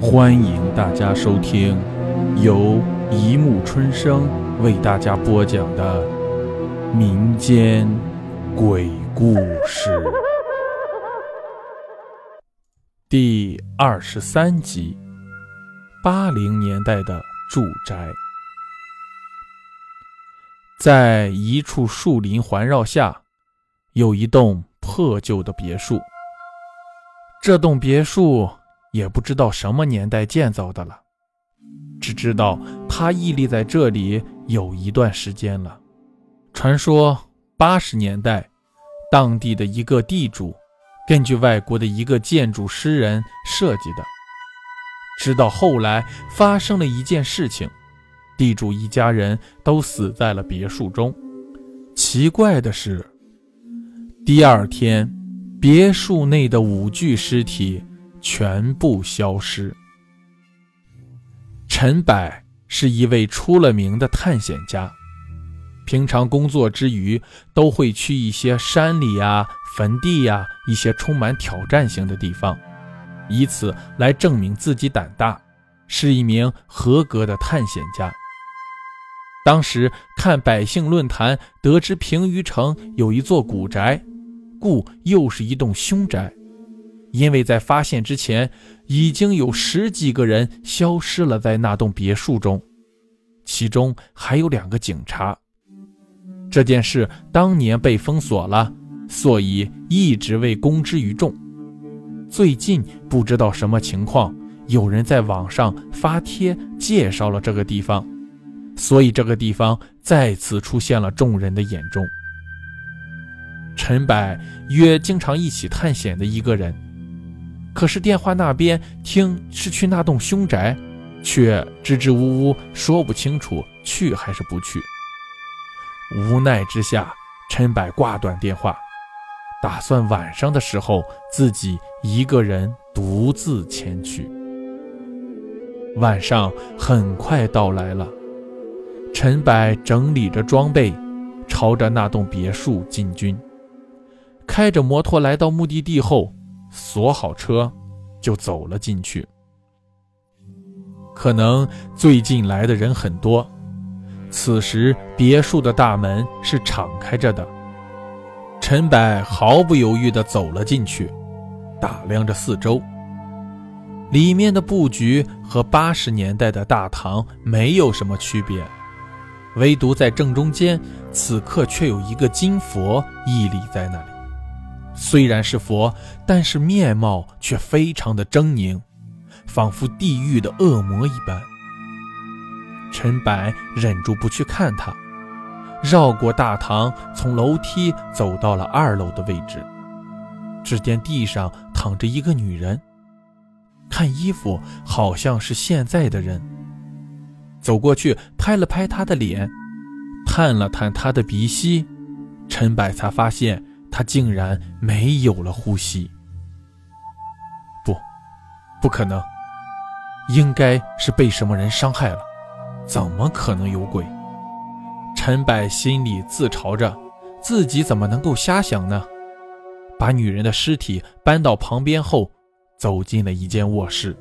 欢迎大家收听由一木春生为大家播讲的民间鬼故事第二十三集：八零年代的住宅。在一处树林环绕下，有一栋破旧的别墅。这栋别墅。也不知道什么年代建造的了，只知道它屹立在这里有一段时间了。传说八十年代，当地的一个地主根据外国的一个建筑诗人设计的。直到后来发生了一件事情，地主一家人都死在了别墅中。奇怪的是，第二天，别墅内的五具尸体。全部消失。陈柏是一位出了名的探险家，平常工作之余都会去一些山里呀、坟地呀一些充满挑战性的地方，以此来证明自己胆大，是一名合格的探险家。当时看百姓论坛，得知平舆城有一座古宅，故又是一栋凶宅。因为在发现之前，已经有十几个人消失了在那栋别墅中，其中还有两个警察。这件事当年被封锁了，所以一直未公之于众。最近不知道什么情况，有人在网上发帖介绍了这个地方，所以这个地方再次出现了众人的眼中。陈柏约经常一起探险的一个人。可是电话那边听是去那栋凶宅，却支支吾吾说不清楚去还是不去。无奈之下，陈柏挂断电话，打算晚上的时候自己一个人独自前去。晚上很快到来了，陈柏整理着装备，朝着那栋别墅进军。开着摩托来到目的地后。锁好车，就走了进去。可能最近来的人很多，此时别墅的大门是敞开着的。陈柏毫不犹豫地走了进去，打量着四周。里面的布局和八十年代的大堂没有什么区别，唯独在正中间，此刻却有一个金佛屹立在那里。虽然是佛，但是面貌却非常的狰狞，仿佛地狱的恶魔一般。陈柏忍住不去看他，绕过大堂，从楼梯走到了二楼的位置。只见地上躺着一个女人，看衣服好像是现在的人。走过去拍了拍她的脸，探了探她的鼻息，陈柏才发现。他竟然没有了呼吸，不，不可能，应该是被什么人伤害了，怎么可能有鬼？陈柏心里自嘲着，自己怎么能够瞎想呢？把女人的尸体搬到旁边后，走进了一间卧室。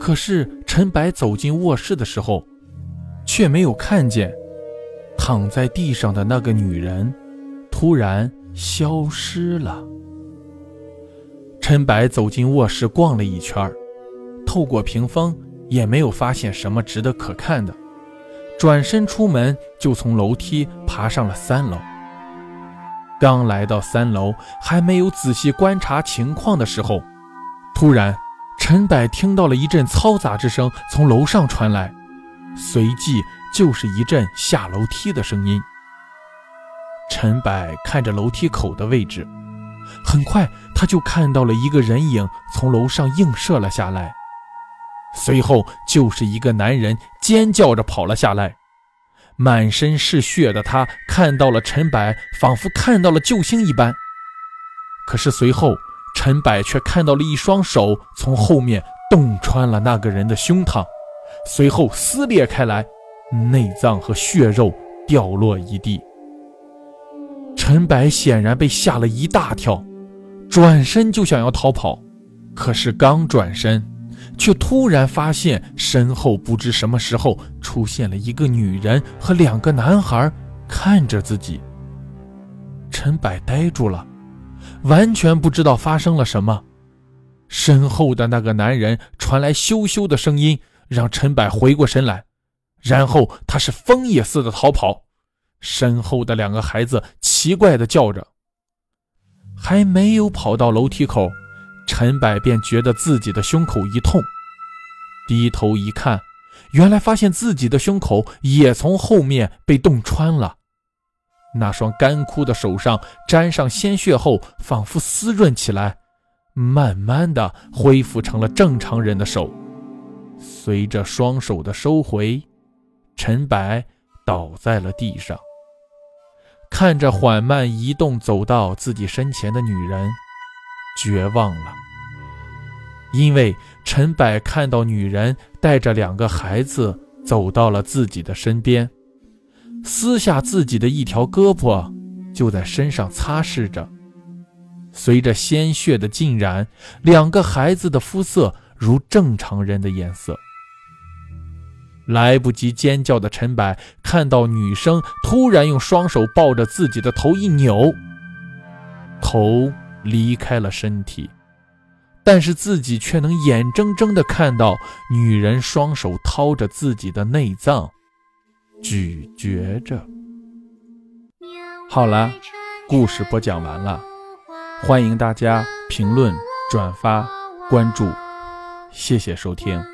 可是陈柏走进卧室的时候，却没有看见躺在地上的那个女人。突然消失了。陈柏走进卧室逛了一圈，透过屏风也没有发现什么值得可看的，转身出门就从楼梯爬上了三楼。刚来到三楼，还没有仔细观察情况的时候，突然陈柏听到了一阵嘈杂之声从楼上传来，随即就是一阵下楼梯的声音。陈柏看着楼梯口的位置，很快他就看到了一个人影从楼上映射了下来，随后就是一个男人尖叫着跑了下来，满身是血的他看到了陈柏，仿佛看到了救星一般。可是随后，陈柏却看到了一双手从后面洞穿了那个人的胸膛，随后撕裂开来，内脏和血肉掉落一地。陈柏显然被吓了一大跳，转身就想要逃跑，可是刚转身，却突然发现身后不知什么时候出现了一个女人和两个男孩，看着自己。陈柏呆住了，完全不知道发生了什么。身后的那个男人传来羞羞的声音，让陈柏回过神来，然后他是疯也似的逃跑。身后的两个孩子奇怪的叫着，还没有跑到楼梯口，陈柏便觉得自己的胸口一痛，低头一看，原来发现自己的胸口也从后面被洞穿了，那双干枯的手上沾上鲜血后，仿佛湿润起来。慢慢的恢复成了正常人的手，随着双手的收回，陈白倒在了地上，看着缓慢移动走到自己身前的女人，绝望了。因为陈柏看到女人带着两个孩子走到了自己的身边，撕下自己的一条胳膊，就在身上擦拭着。随着鲜血的浸染，两个孩子的肤色如正常人的颜色。来不及尖叫的陈柏看到女生突然用双手抱着自己的头一扭，头离开了身体，但是自己却能眼睁睁地看到女人双手掏着自己的内脏，咀嚼着。好了，故事播讲完了。欢迎大家评论、转发、关注，谢谢收听。